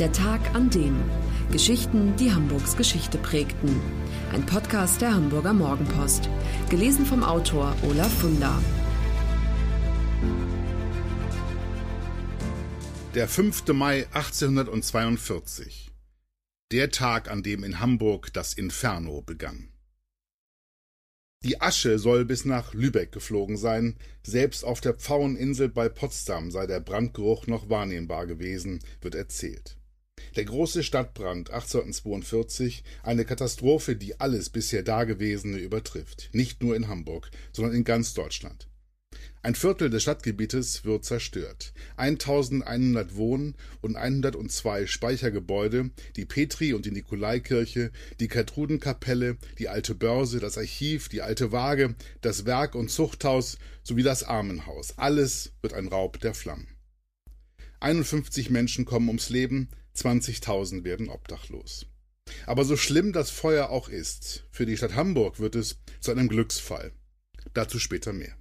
Der Tag an dem. Geschichten, die Hamburgs Geschichte prägten. Ein Podcast der Hamburger Morgenpost. Gelesen vom Autor Olaf Funder. Der 5. Mai 1842. Der Tag, an dem in Hamburg das Inferno begann. Die Asche soll bis nach Lübeck geflogen sein, selbst auf der Pfaueninsel bei Potsdam sei der Brandgeruch noch wahrnehmbar gewesen, wird erzählt. Der große Stadtbrand 1842, eine Katastrophe, die alles bisher Dagewesene übertrifft, nicht nur in Hamburg, sondern in ganz Deutschland. Ein Viertel des Stadtgebietes wird zerstört. 1100 Wohn- und 102 Speichergebäude, die Petri- und die Nikolaikirche, die Gertrudenkapelle, die Alte Börse, das Archiv, die Alte Waage, das Werk- und Zuchthaus sowie das Armenhaus. Alles wird ein Raub der Flammen. 51 Menschen kommen ums Leben, 20.000 werden obdachlos. Aber so schlimm das Feuer auch ist, für die Stadt Hamburg wird es zu einem Glücksfall. Dazu später mehr.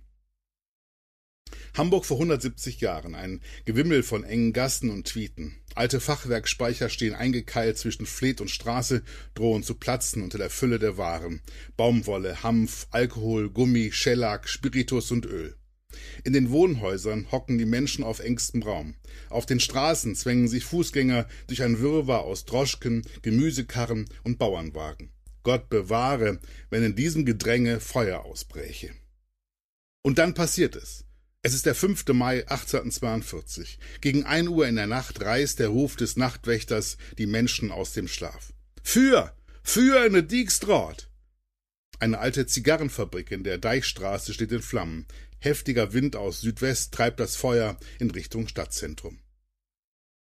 Hamburg vor 170 Jahren, ein Gewimmel von engen Gassen und Tweeten. Alte Fachwerkspeicher stehen eingekeilt zwischen Fleet und Straße, drohen zu platzen unter der Fülle der Waren. Baumwolle, Hanf, Alkohol, Gummi, Schellack, Spiritus und Öl. In den Wohnhäusern hocken die Menschen auf engstem Raum. Auf den Straßen zwängen sich Fußgänger durch ein Wirrwarr aus Droschken, Gemüsekarren und Bauernwagen. Gott bewahre, wenn in diesem Gedränge Feuer ausbräche. Und dann passiert es. Es ist der 5. Mai 1842. Gegen ein Uhr in der Nacht reißt der Ruf des Nachtwächters die Menschen aus dem Schlaf. Für! Für eine Dijkstraat! Eine alte Zigarrenfabrik in der Deichstraße steht in Flammen. Heftiger Wind aus Südwest treibt das Feuer in Richtung Stadtzentrum.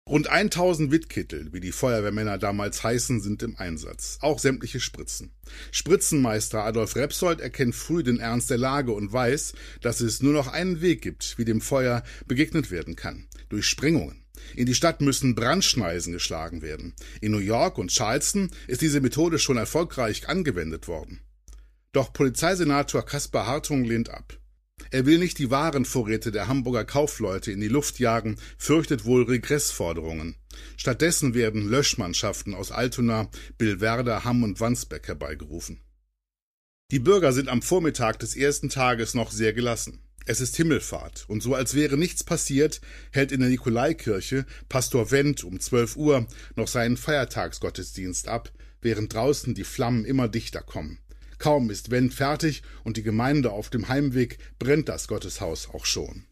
Rund 1000 Wittkittel, wie die Feuerwehrmänner damals heißen, sind im Einsatz. Auch sämtliche Spritzen. Spritzenmeister Adolf Repsold erkennt früh den Ernst der Lage und weiß, dass es nur noch einen Weg gibt, wie dem Feuer begegnet werden kann. Durch Sprengungen. In die Stadt müssen Brandschneisen geschlagen werden. In New York und Charleston ist diese Methode schon erfolgreich angewendet worden. Doch Polizeisenator Kaspar Hartung lehnt ab. Er will nicht die Warenvorräte der Hamburger Kaufleute in die Luft jagen, fürchtet wohl Regressforderungen. Stattdessen werden Löschmannschaften aus Altona, Billwerder, Hamm und Wandsbeck herbeigerufen. Die Bürger sind am Vormittag des ersten Tages noch sehr gelassen. Es ist Himmelfahrt, und so als wäre nichts passiert, hält in der Nikolaikirche Pastor Wendt um zwölf Uhr noch seinen Feiertagsgottesdienst ab, während draußen die Flammen immer dichter kommen. Kaum ist Wendt fertig und die Gemeinde auf dem Heimweg, brennt das Gotteshaus auch schon.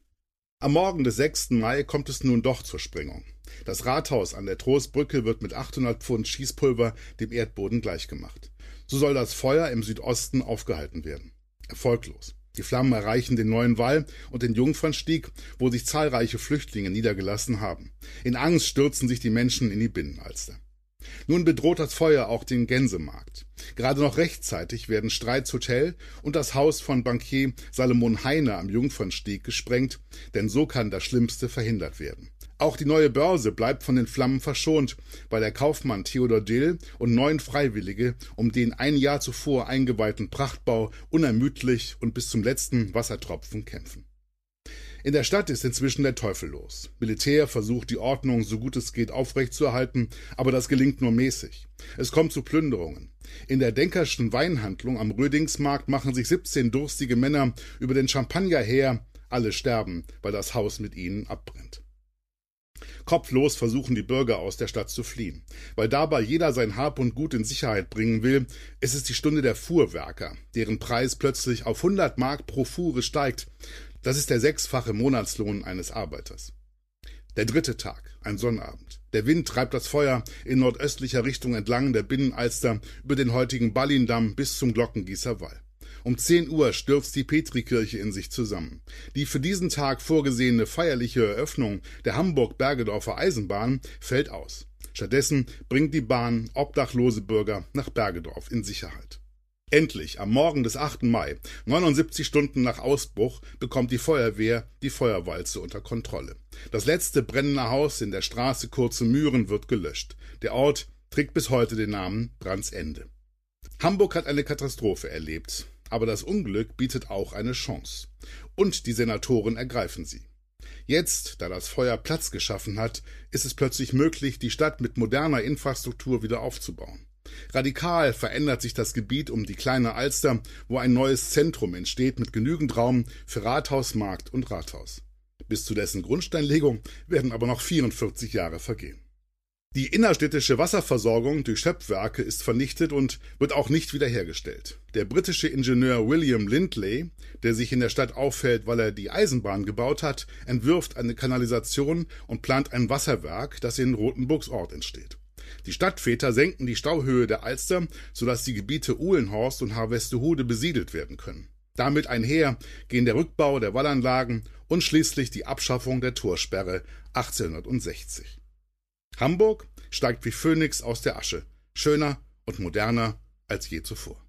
Am Morgen des 6. Mai kommt es nun doch zur Sprengung. Das Rathaus an der Trostbrücke wird mit 800 Pfund Schießpulver dem Erdboden gleichgemacht. So soll das Feuer im Südosten aufgehalten werden. Erfolglos. Die Flammen erreichen den neuen Wall und den Jungfernstieg, wo sich zahlreiche Flüchtlinge niedergelassen haben. In Angst stürzen sich die Menschen in die Binnenalster. Nun bedroht das Feuer auch den Gänsemarkt. Gerade noch rechtzeitig werden Streits Hotel und das Haus von Bankier Salomon Heine am Jungfernstieg gesprengt, denn so kann das Schlimmste verhindert werden. Auch die neue Börse bleibt von den Flammen verschont, weil der Kaufmann Theodor Dill und neun Freiwillige um den ein Jahr zuvor eingeweihten Prachtbau unermüdlich und bis zum letzten Wassertropfen kämpfen. In der Stadt ist inzwischen der Teufel los. Militär versucht die Ordnung so gut es geht aufrechtzuerhalten, aber das gelingt nur mäßig. Es kommt zu Plünderungen. In der Denkerschen Weinhandlung am Rödingsmarkt machen sich 17 durstige Männer über den Champagner her, alle sterben, weil das Haus mit ihnen abbrennt. Kopflos versuchen die Bürger aus der Stadt zu fliehen. Weil dabei jeder sein Hab und Gut in Sicherheit bringen will, ist es die Stunde der Fuhrwerker, deren Preis plötzlich auf 100 Mark pro Fuhre steigt. Das ist der sechsfache Monatslohn eines Arbeiters. Der dritte Tag, ein Sonnabend. Der Wind treibt das Feuer in nordöstlicher Richtung entlang der Binnenalster über den heutigen Ballindamm bis zum Glockengießer Wall. Um zehn Uhr stürzt die Petrikirche in sich zusammen. Die für diesen Tag vorgesehene feierliche Eröffnung der Hamburg-Bergedorfer Eisenbahn fällt aus. Stattdessen bringt die Bahn obdachlose Bürger nach Bergedorf in Sicherheit. Endlich, am Morgen des 8. Mai, 79 Stunden nach Ausbruch, bekommt die Feuerwehr die Feuerwalze unter Kontrolle. Das letzte brennende Haus in der Straße Kurze Mühren wird gelöscht. Der Ort trägt bis heute den Namen Brandsende. Hamburg hat eine Katastrophe erlebt, aber das Unglück bietet auch eine Chance. Und die Senatoren ergreifen sie. Jetzt, da das Feuer Platz geschaffen hat, ist es plötzlich möglich, die Stadt mit moderner Infrastruktur wieder aufzubauen. Radikal verändert sich das Gebiet um die kleine Alster, wo ein neues Zentrum entsteht mit genügend Raum für Rathaus, Markt und Rathaus. Bis zu dessen Grundsteinlegung werden aber noch 44 Jahre vergehen. Die innerstädtische Wasserversorgung durch Schöpfwerke ist vernichtet und wird auch nicht wiederhergestellt. Der britische Ingenieur William Lindley, der sich in der Stadt auffällt, weil er die Eisenbahn gebaut hat, entwirft eine Kanalisation und plant ein Wasserwerk, das in Rothenburgs Ort entsteht. Die Stadtväter senken die Stauhöhe der Alster, sodass die Gebiete Uhlenhorst und Harvestehude besiedelt werden können. Damit einher gehen der Rückbau der Wallanlagen und schließlich die Abschaffung der Torsperre 1860. Hamburg steigt wie Phönix aus der Asche, schöner und moderner als je zuvor.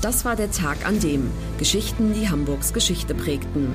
Das war der Tag an dem Geschichten, die Hamburgs Geschichte prägten.